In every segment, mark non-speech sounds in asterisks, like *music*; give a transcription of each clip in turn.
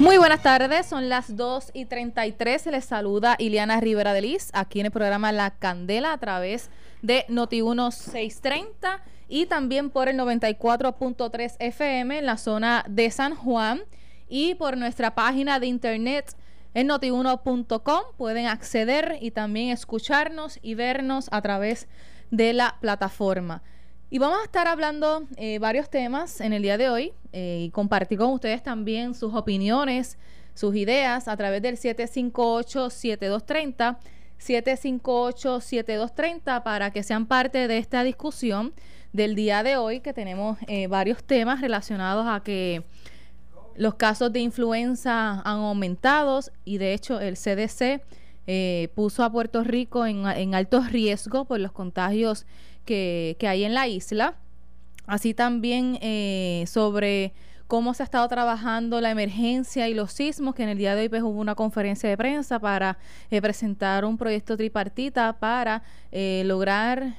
Muy buenas tardes, son las 2 y 33. Les saluda Iliana Rivera de Liz aquí en el programa La Candela a través de Noti1 630 y también por el 94.3 FM en la zona de San Juan y por nuestra página de internet en notiuno.com. Pueden acceder y también escucharnos y vernos a través de la plataforma. Y vamos a estar hablando eh, varios temas en el día de hoy eh, y compartir con ustedes también sus opiniones, sus ideas a través del 758-7230, 758-7230 para que sean parte de esta discusión del día de hoy que tenemos eh, varios temas relacionados a que los casos de influenza han aumentado y de hecho el CDC puso a Puerto Rico en, en alto riesgo por los contagios que, hay en la isla. Así también eh, sobre cómo se ha estado trabajando la emergencia y los sismos, que en el día de hoy pues, hubo una conferencia de prensa para eh, presentar un proyecto tripartita para eh, lograr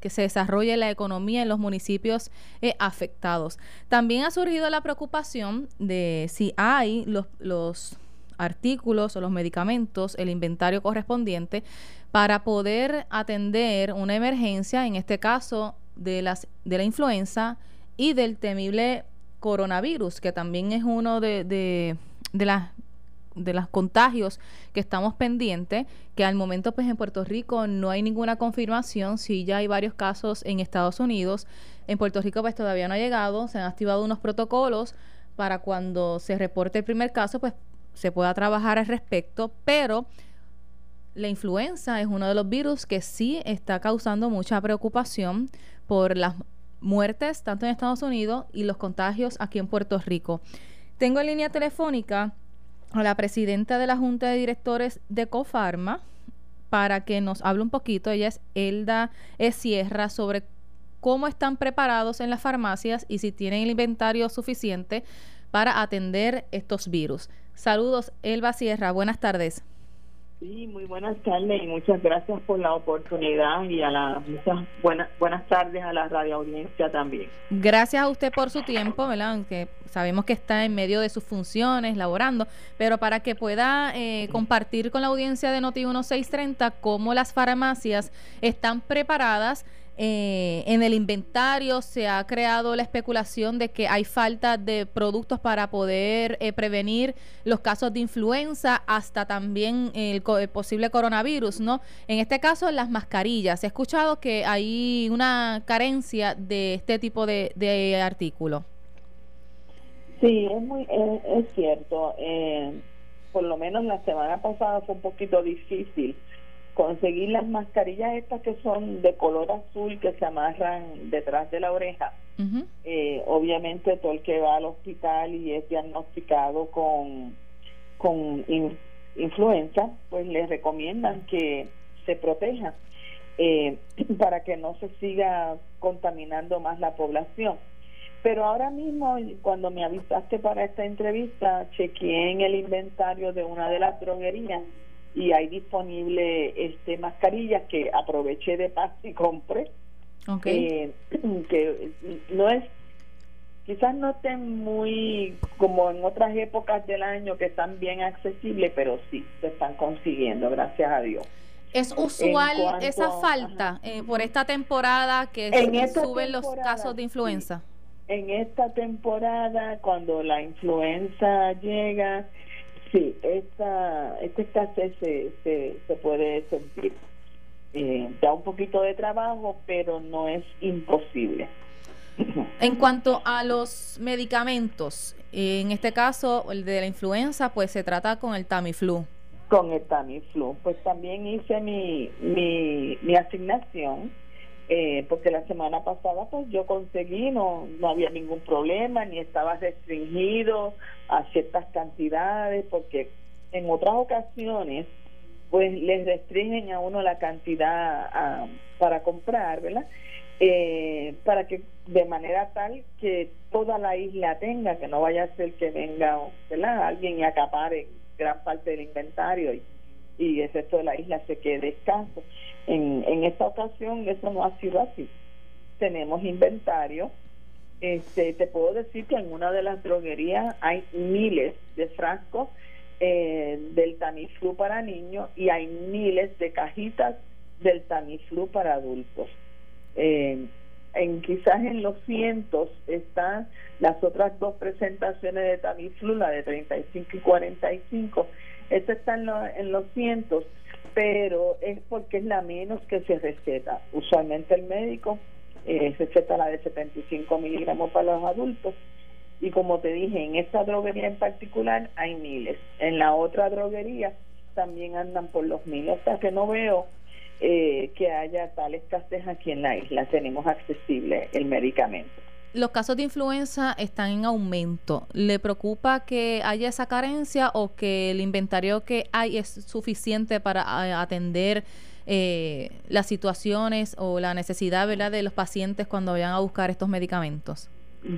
que se desarrolle la economía en los municipios afectados. También ha surgido la preocupación de si hay los, los artículos o los medicamentos, el inventario correspondiente para poder atender una emergencia, en este caso de, las, de la influenza y del temible coronavirus, que también es uno de, de, las de los contagios que estamos pendientes, que al momento pues en Puerto Rico no hay ninguna confirmación, si ya hay varios casos en Estados Unidos, en Puerto Rico pues todavía no ha llegado, se han activado unos protocolos para cuando se reporte el primer caso pues se pueda trabajar al respecto, pero la influenza es uno de los virus que sí está causando mucha preocupación por las muertes tanto en Estados Unidos y los contagios aquí en Puerto Rico. Tengo en línea telefónica a la presidenta de la Junta de Directores de Cofarma para que nos hable un poquito. Ella es Elda Sierra sobre cómo están preparados en las farmacias y si tienen el inventario suficiente para atender estos virus. Saludos, Elba Sierra. Buenas tardes. Sí, muy buenas tardes y muchas gracias por la oportunidad y a la muchas buenas buenas tardes a la radio audiencia también. Gracias a usted por su tiempo, ¿verdad? Sabemos que está en medio de sus funciones, laborando, pero para que pueda eh, compartir con la audiencia de Noti 1630 cómo las farmacias están preparadas eh, en el inventario se ha creado la especulación de que hay falta de productos para poder eh, prevenir los casos de influenza, hasta también el, posible coronavirus, ¿no? En este caso, las mascarillas. He escuchado que hay una carencia de este tipo de, de artículo. Sí, es muy es, cierto. Eh, por lo menos la semana pasada fue un poquito difícil conseguir las mascarillas estas que son de color azul que se amarran detrás de la oreja. eh, obviamente todo el que va al hospital y es diagnosticado con, con influenza, pues les recomiendan que se proteja eh, *clears throat* para que no se siga contaminando más la población. Pero ahora mismo, cuando me avisaste para esta entrevista, chequeé en el inventario de una de las droguerías y hay disponible este mascarillas que aproveché de paz y compré. Eh, *clears throat* que no es quizás no estén muy como en otras épocas del año que están bien accesibles pero sí se están consiguiendo gracias a Dios. Es usual esa falta eh, por esta temporada que suben los casos de influenza en esta temporada cuando la influenza llega Sí, esta, esta escasez se, se, puede sentir. Eh, da un poquito de trabajo, pero no es imposible. *laughs* En cuanto a los medicamentos, en este caso el de la influenza, pues se trata con el Tamiflu. Con el Tamiflu, pues también hice mi, mi, mi asignación eh, porque la semana pasada pues yo conseguí, no, no había ningún problema, ni estaba restringido a ciertas cantidades, porque en otras ocasiones pues les restringen a uno la cantidad ah, para comprar, ¿verdad? Eh, para que de manera tal que toda la isla tenga, que no vaya a ser que venga ¿verdad? alguien y acapare gran parte del inventario y y el resto de la isla se quede escaso. En, en esta ocasión eso no ha sido así. Tenemos inventario Este, te puedo decir que en una de las droguerías hay miles de frascos eh, del Tamiflu para niños y hay miles de cajitas del Tamiflu para adultos. Eh, en quizás en los cientos están las otras dos presentaciones de Tamiflu, la de 35 y 45. Esta está en, en los cientos, pero es porque es la menos que se receta. Usualmente el médico eh, receta la de 75 miligramos para los adultos y como te dije, en esta droguería en particular hay miles. En la otra droguería también andan por los miles, hasta que no veo eh, que haya tal escasez aquí en la isla. Tenemos accesible el medicamento. Los casos de influenza están en aumento. ¿Le preocupa que haya esa carencia o que el inventario que hay es suficiente para atender eh, las situaciones o la necesidad ¿verdad? de los pacientes cuando vayan a buscar estos medicamentos?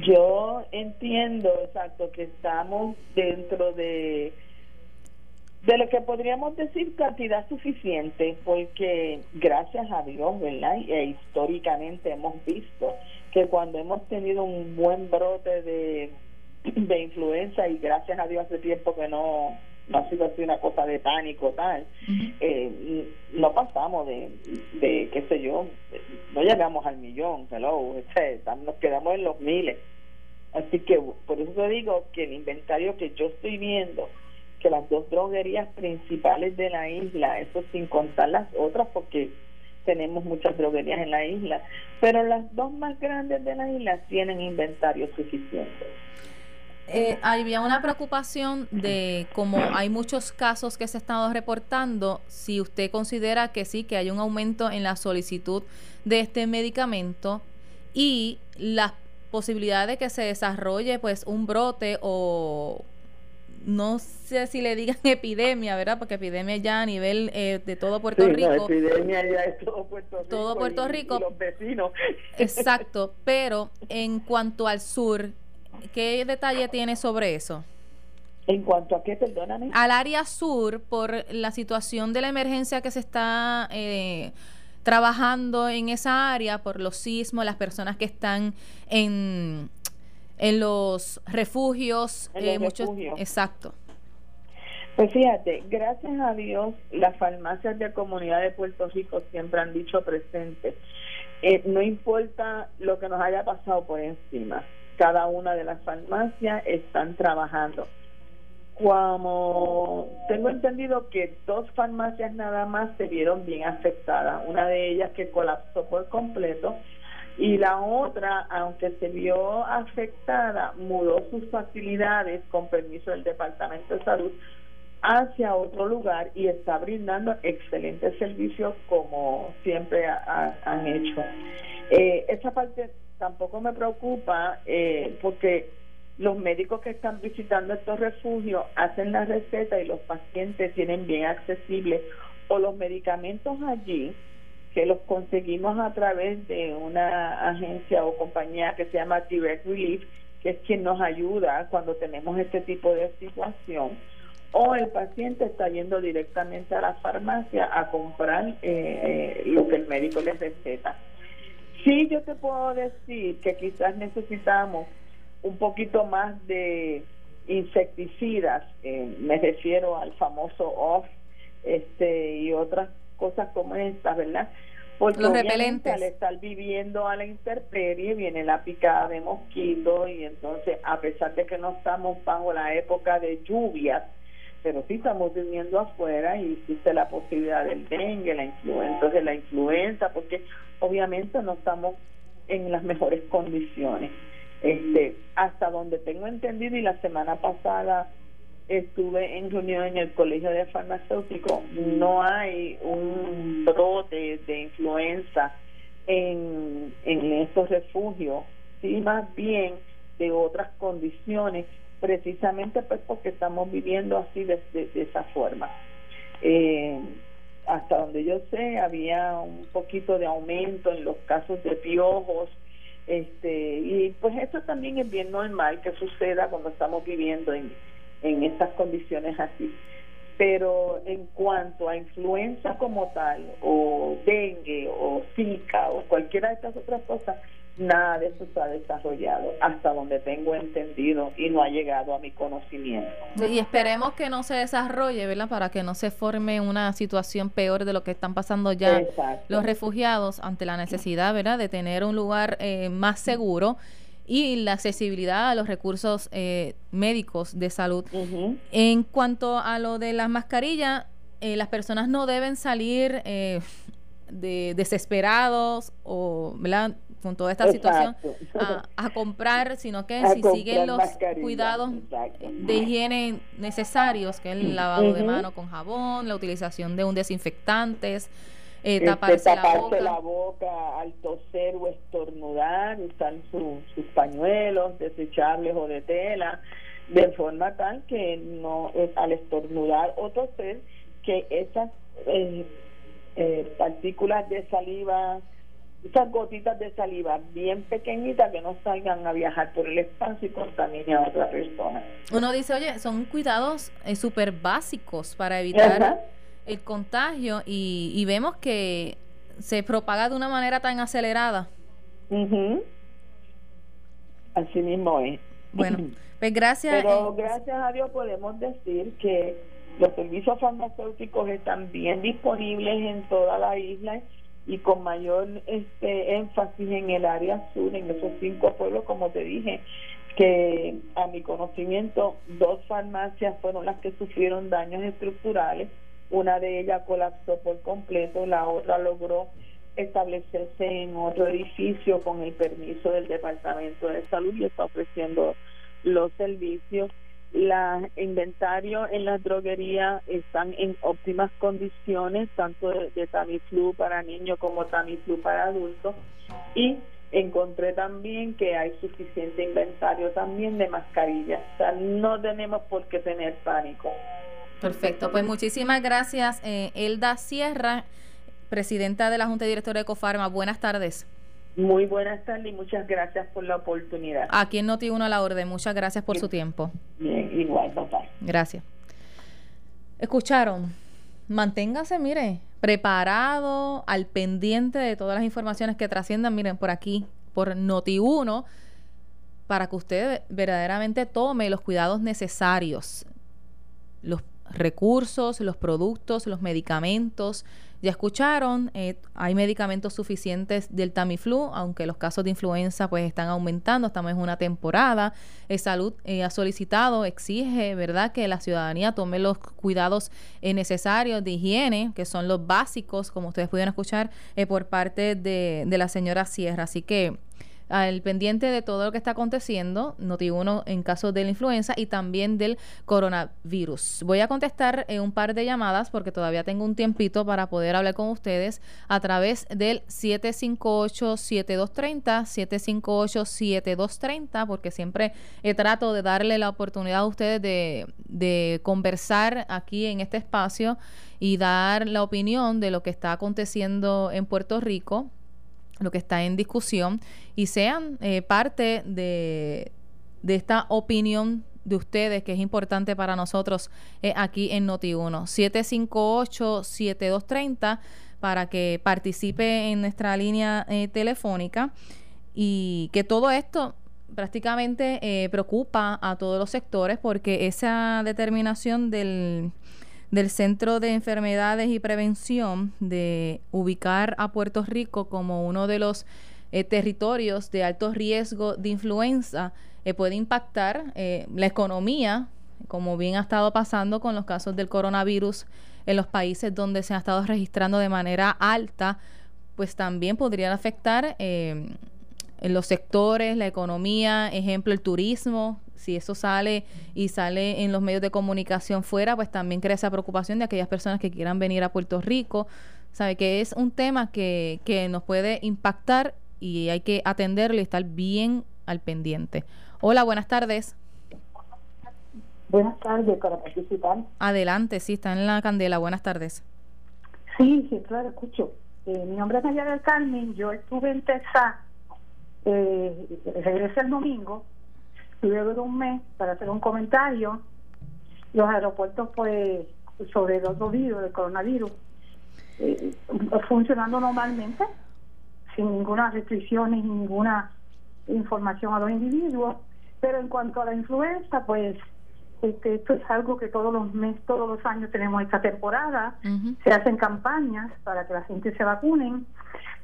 Yo entiendo, exacto, que estamos dentro de de lo que podríamos decir cantidad suficiente, porque gracias a Dios, ¿verdad? E históricamente hemos visto que cuando hemos tenido un buen brote de, de influenza y gracias a Dios hace tiempo que no, no ha sido así una cosa de pánico tal, eh, no pasamos de, de, qué sé yo, no llegamos al millón, hello, este, nos quedamos en los miles. Así que por eso te digo que el inventario que yo estoy viendo que las dos droguerías principales de la isla, eso sin contar las otras porque tenemos muchas droguerías en la isla, pero las dos más grandes de la isla tienen inventario suficiente. Eh, había una preocupación de como hay muchos casos que se estado reportando, si usted considera que sí, que hay un aumento en la solicitud de este medicamento y la posibilidad de que se desarrolle pues un brote o no sé si le digan *laughs* epidemia, ¿verdad? Porque epidemia ya a nivel eh, de todo Puerto Rico. epidemia ya es todo Puerto Rico. Todo Puerto Rico. los vecinos. *laughs* Exacto, pero en cuanto al sur, ¿qué detalle tiene sobre eso? ¿En cuanto a qué, perdóname? Al área sur, por la situación de la emergencia que se está eh, trabajando en esa área, por los sismos, las personas que están en en los refugios, eh, muchos, exacto. Pues fíjate, gracias a Dios, las farmacias de comunidad de Puerto Rico siempre han dicho presente. Eh, no importa lo que nos haya pasado por encima, cada una de las farmacias están trabajando. Como tengo entendido que dos farmacias nada más se vieron bien afectadas, una de ellas que colapsó por completo y la otra, aunque se vio afectada, mudó sus facilidades con permiso del Departamento de Salud hacia otro lugar y está brindando excelentes servicios como siempre han hecho. Eh, esa parte tampoco me preocupa eh, porque los médicos que están visitando estos refugios hacen la receta y los pacientes tienen bien accesibles o los medicamentos allí que los conseguimos a través de una agencia o compañía que se llama Direct Relief, que es quien nos ayuda cuando tenemos este tipo de situación. O el paciente está yendo directamente a la farmacia a comprar eh, eh, lo que el médico les receta. Sí, yo te puedo decir que quizás necesitamos un poquito más de insecticidas, eh, me refiero al famoso OFF este, y otras cosas como estas, ¿verdad? Porque Los repelentes. al estar viviendo a la intemperie viene la picada de mosquitos y entonces a pesar de que no estamos bajo la época de lluvias, pero sí estamos viviendo afuera y existe la posibilidad del dengue, la influenza, de la influenza, porque obviamente no estamos en las mejores condiciones. Este, hasta donde tengo entendido y la semana pasada estuve en reunión en el Colegio de Farmacéuticos, no hay un brote de influenza en, en estos refugios, sí más bien de otras condiciones, precisamente pues porque estamos viviendo así de, esa forma. Eh, hasta donde yo sé, había un poquito de aumento en los casos de piojos, este, y pues eso también es bien normal que suceda cuando estamos viviendo en, en estas condiciones así. Pero en cuanto a influenza como tal, o dengue, o zika, o cualquiera de estas otras cosas, nada de eso se ha desarrollado hasta donde tengo entendido y no ha llegado a mi conocimiento. Y esperemos que no se desarrolle, ¿verdad? Para que no se forme una situación peor de lo que están pasando ya los refugiados ante la necesidad, ¿verdad? De tener un lugar eh, más seguro y la accesibilidad a los recursos eh, médicos de salud. En cuanto a lo de las mascarillas, eh, las personas no deben salir de desesperados o, ¿verdad? con toda esta situación a, comprar, sino que si siguen los cuidados de higiene necesarios, que es el lavado de mano con jabón, la utilización de un desinfectante, eh, este, taparse, la, boca. al toser o estornudar, usar sus pañuelos desechables o de tela, de forma tal que no al estornudar o toser, que esas eh, eh, partículas de saliva esas gotitas de saliva bien pequeñitas que no salgan a viajar por el espacio y contaminen a otra persona. Uno dice, oye, son cuidados eh, súper básicos para evitar el contagio y, vemos que se propaga de una manera tan acelerada. Así mismo es. Bueno, *clears throat* pues gracias. Pero eh, gracias a Dios podemos decir que los servicios farmacéuticos están bien disponibles en toda la isla y con mayor este énfasis en el área sur, en esos cinco pueblos, como te dije, que a mi conocimiento dos farmacias fueron las que sufrieron daños estructurales, una de ellas colapsó por completo, la otra logró establecerse en otro edificio con el permiso del Departamento de Salud y está ofreciendo los servicios los inventarios en las droguerías están en óptimas condiciones, tanto de, Tamiflu para niños como Tamiflu para adultos. Y encontré también que hay suficiente inventario también de mascarillas. O sea, no tenemos por qué tener pánico. Perfecto, pues muchísimas gracias, eh, Elda Sierra, presidenta de la Junta Directora de Ecofarma. Buenas tardes. Muy buenas tardes y muchas gracias por la oportunidad. Aquí en Noti uno a la orden. Muchas gracias por su tiempo. Bien, igual, papá. Gracias. Escucharon. Manténgase, mire, preparado, al pendiente de todas las informaciones que trasciendan, miren, por aquí, por Noti 1, para que usted verdaderamente tome los cuidados necesarios, los recursos, los productos, los medicamentos, ya escucharon, eh, hay medicamentos suficientes del Tamiflu, aunque los casos de influenza pues están aumentando, estamos en una temporada. Eh, salud eh, ha solicitado, exige, ¿verdad?, que la ciudadanía tome los cuidados necesarios de higiene, que son los básicos, como ustedes pudieron escuchar por parte de, de la señora Sierra. Así que al pendiente de todo lo que está aconteciendo, noti uno en caso de la influenza y también del coronavirus. Voy a contestar un par de llamadas porque todavía tengo un tiempito para poder hablar con ustedes a través del 758-7230, 758-7230, porque siempre trato de darle la oportunidad a ustedes de, de conversar aquí en este espacio y dar la opinión de lo que está aconteciendo en Puerto Rico lo que está en discusión y sean eh, parte de, de, esta opinión de ustedes que es importante para nosotros eh, aquí en Noti1. 758-7230 para que participe en nuestra línea eh, telefónica y que todo esto prácticamente preocupa a todos los sectores porque esa determinación del del Centro de Enfermedades y Prevención de ubicar a Puerto Rico como uno de los eh, territorios de alto riesgo de influenza eh, puede impactar eh, la economía, como bien ha estado pasando con los casos del coronavirus en los países donde se ha estado registrando de manera alta, pues también podrían afectar en los sectores, la economía, ejemplo, el turismo, si eso sale y sale en los medios de comunicación fuera, pues también crea esa preocupación de aquellas personas que quieran venir a Puerto Rico. Sabe que es un tema que, que nos puede impactar y hay que atenderlo y estar bien al pendiente. Hola, buenas tardes. Buenas tardes, para participar. Adelante, sí, está en la candela. Buenas tardes. Sí, sí, claro, escucho. Eh, mi nombre es María del Carmen, yo estuve en Texas, eh, regresé el domingo luego de un mes para hacer un comentario. Los aeropuertos, pues, sobre el otro virus, el coronavirus, eh, funcionando normalmente, sin ninguna restricción y ninguna información a los individuos. Pero en cuanto a la influenza, pues este, esto es algo que todos los meses, todos los años tenemos esta temporada. Se hacen campañas para que la gente se vacunen,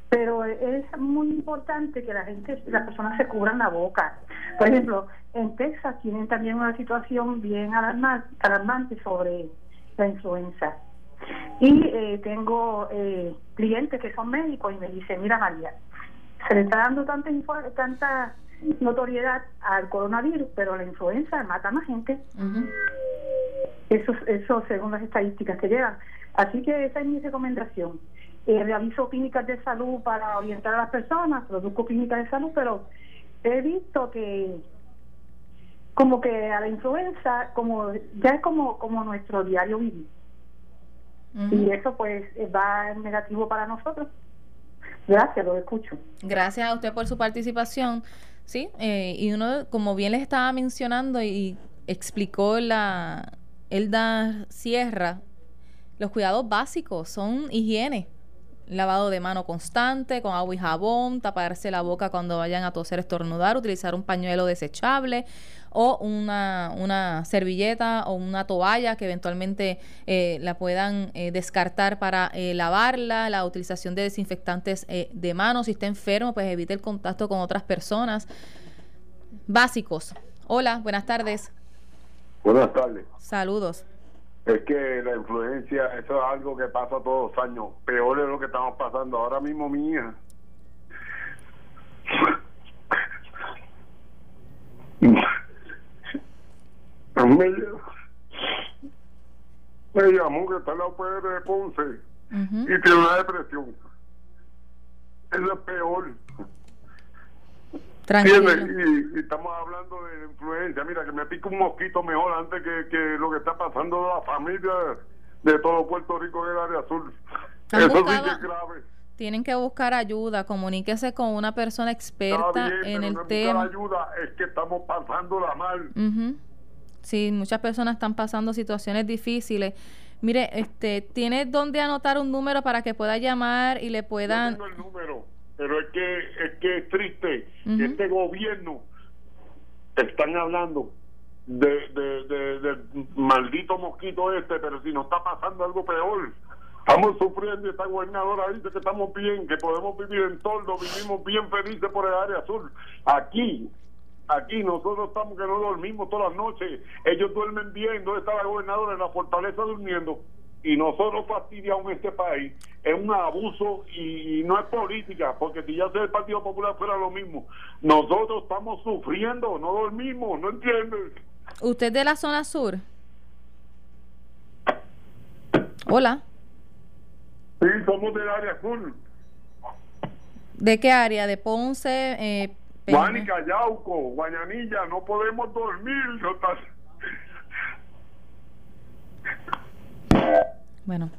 pero es muy importante que la gente, las personas se cubran la boca. Por ejemplo, en Texas tienen también una situación bien alarmante, sobre la influenza. Y eh, tengo eh, clientes que son médicos y me dicen, mira María, se le está dando tanta, tanta notoriedad al coronavirus, pero la influenza mata más gente. Eso, eso según las estadísticas que llegan. Así que esa es mi recomendación. Eh, realizo clínicas de salud para orientar a las personas, produzco clínicas de salud, pero he visto que como que a la influenza como ya es como como nuestro diario vivir. Y eso pues va en negativo para nosotros. Gracias lo escucho. Gracias a usted por su participación Sí, eh, y uno, como bien les estaba mencionando y explicó la Elda Sierra, los cuidados básicos son higiene, lavado de mano constante con agua y jabón, taparse la boca cuando vayan a toser, estornudar, utilizar un pañuelo desechable o una, una servilleta o una toalla que eventualmente eh, la puedan eh, descartar para eh, lavarla, la utilización de desinfectantes de manos, si está enfermo, pues evite el contacto con otras personas. Básicos. Hola, buenas tardes. Buenas tardes. Saludos. Es que la influencia, eso es algo que pasa todos los años. Peor es lo que estamos pasando ahora mismo, mi hija. *laughs* Me, me llamó que está en la UPR de Ponce y tiene una depresión. Eso es peor. Y, estamos hablando de influencia. Mira, que me pique un mosquito mejor antes que, que lo que está pasando a la familia de todo Puerto Rico en el área azul. Eso sí que es grave. Tienen que buscar ayuda, comuníquese con una persona experta en el tema. ayuda es que estamos pasando la mal. Sí, muchas personas están pasando situaciones difíciles. Mire, este, ¿tiene dónde anotar un número para que pueda llamar y le puedan... es que es que es triste que este gobierno están hablando de, de, de, maldito mosquito este pero si nos está pasando algo peor. Estamos sufriendo y esta gobernadora dice que estamos bien que podemos vivir en torno vivimos bien felices por el área azul aquí aquí nosotros estamos que no dormimos todas las noches. Ellos duermen bien ¿dónde está la gobernadora en la fortaleza durmiendo? Y nosotros fastidiamos este país es un abuso y, no es política, porque si ya sea el Partido Popular fuera lo mismo, nosotros estamos sufriendo, no dormimos, ¿no entiendes? ¿Usted de la zona sur? Hola. Sí, somos del área sur. ¿De qué área? ¿De Ponce? Eh, Guánica, Yauco, Guayanilla, no podemos dormir. Bueno,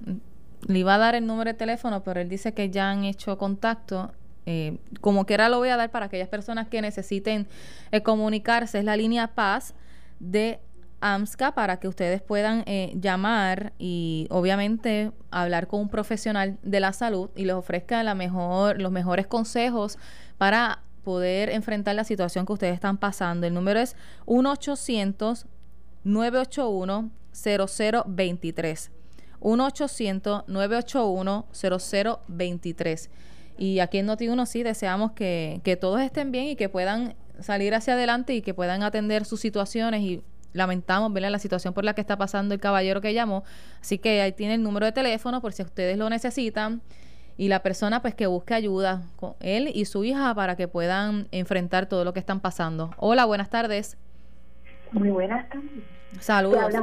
le iba a dar el número de teléfono, pero él dice que ya han hecho contacto. Eh, como quiera lo voy a dar para aquellas personas que necesiten eh, comunicarse. Es la línea Paz de AMSCA para que ustedes puedan eh, llamar y obviamente hablar con un profesional de la salud y les ofrezca la mejor, los mejores consejos para poder enfrentar la situación que ustedes están pasando. El número es 1-800-981-0023. 1-800-981-0023. Y aquí en Noti1 sí deseamos que, que todos estén bien y que puedan salir hacia adelante y que puedan atender sus situaciones y lamentamos ver la situación por la que está pasando el caballero que llamó. Así que ahí tiene el número de teléfono por si ustedes lo necesitan y la persona pues que busque ayuda con él y su hija para que puedan enfrentar todo lo que están pasando. Hola, buenas tardes. Muy buenas tardes. Saludos.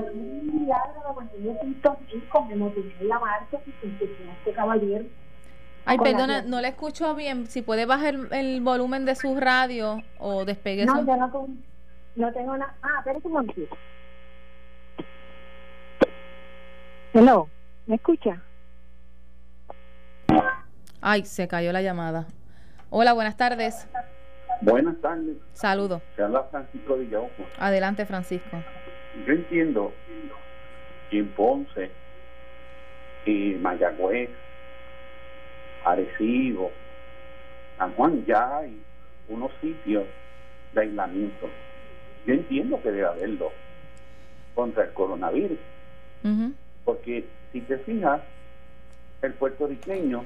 Ay, perdona, no le escucho bien. Si puede bajar el, volumen de su radio o despegue No, yo no, no tengo nada. Ah, espérate un momentito. Hello, ¿me escucha? Ay, se cayó la llamada. Hola, buenas tardes. Buenas tardes. Saludos. Se habla Francisco Villaojo. Adelante, Francisco yo entiendo que en Ponce y Mayagüez, Arecibo, San Juan ya hay unos sitios de aislamiento. Yo entiendo que debe haberlo contra el coronavirus, porque si te fijas, el puertorriqueño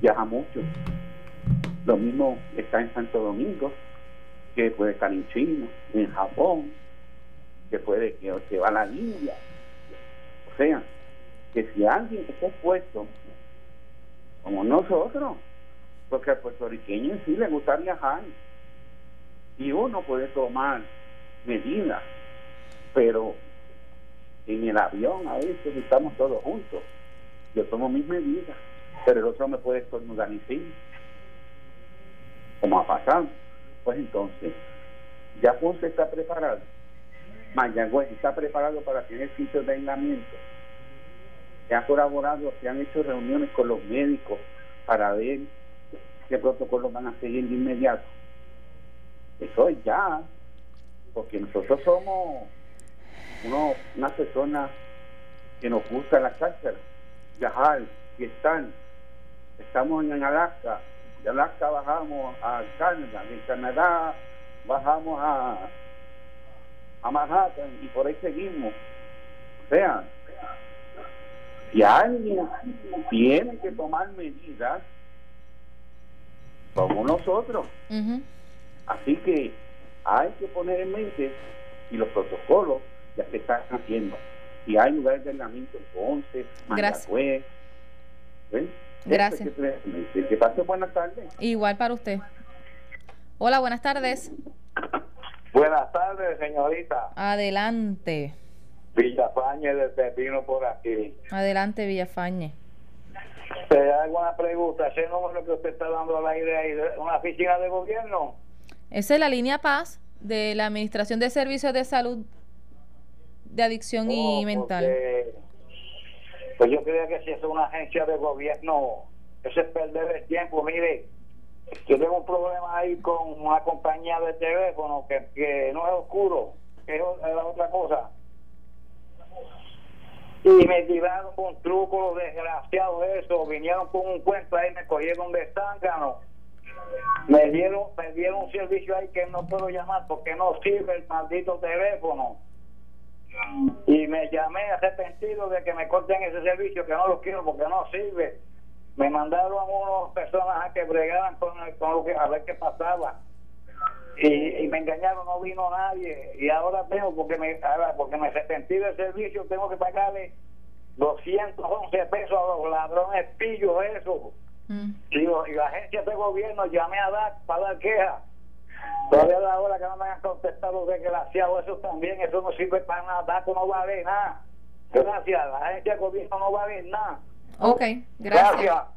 viaja mucho. Lo mismo está en Santo Domingo, que puede estar en China, en Japón, va a la India. O sea, que si alguien está expuesto, como nosotros, porque al puertorriqueño sí le gusta viajar, y uno puede tomar medidas, pero en el avión a veces estamos todos juntos. Yo tomo mis medidas, pero el otro me puede estornudar encima, como ha pasado. Pues entonces, ya Ponce está preparado, Mayagüez está preparado para tener sitios de aislamiento. Se ha colaborado, se han hecho reuniones con los médicos para ver qué protocolos van a seguir de inmediato. Eso es ya, porque nosotros somos uno, una persona que nos gusta la cárcel, viajar y estar. Estamos en Alaska, de Alaska bajamos a Canadá, de Canadá bajamos a, a Manhattan y por ahí seguimos. O sea, si alguien tiene que tomar medidas, somos nosotros. Así que hay que poner en mente y los protocolos ya se están haciendo. Y hay lugares de aislamiento en Ponce, Gracias. Mayagüez. Gracias. Que pase buenas tardes. Igual para usted. Hola, buenas tardes. Buenas tardes, señorita. Adelante. Villafañe de Pepino por aquí. Adelante, Villafañe. ¿Te hago una pregunta? ¿Ese número que usted está dando al aire ahí, una oficina de gobierno? Esa es la línea Paz de la Administración de Servicios de Salud de Adicción y Oh, Mental. porque- Pues yo creía que si es una agencia de gobierno, eso es perder el tiempo. Mire, yo tengo un problema ahí con una compañía de teléfono que, que no es oscuro, que es otra cosa. Y me tiraron un truco, los desgraciados eso, vinieron con un cuento ahí, me cogieron de zángano. Me dieron, me dieron un servicio ahí que no puedo llamar porque no sirve el maldito teléfono y me llamé arrepentido de que me corten ese servicio que no lo quiero porque no sirve me mandaron a unas personas a que bregaran con, con lo que a ver qué pasaba y, y me engañaron no vino nadie y ahora tengo porque me ahora porque me arrepentí del servicio tengo que pagarle 211 pesos a los ladrones pillos eso Mm. y, la agencia de gobierno llamé a dar para dar queja Todavía a la hora que no me han contestado desgraciado, eso también, eso no sirve para nada, dato no vale nada. Gracias, la agencia de gobierno no vale nada. Ok, gracias. Gracias.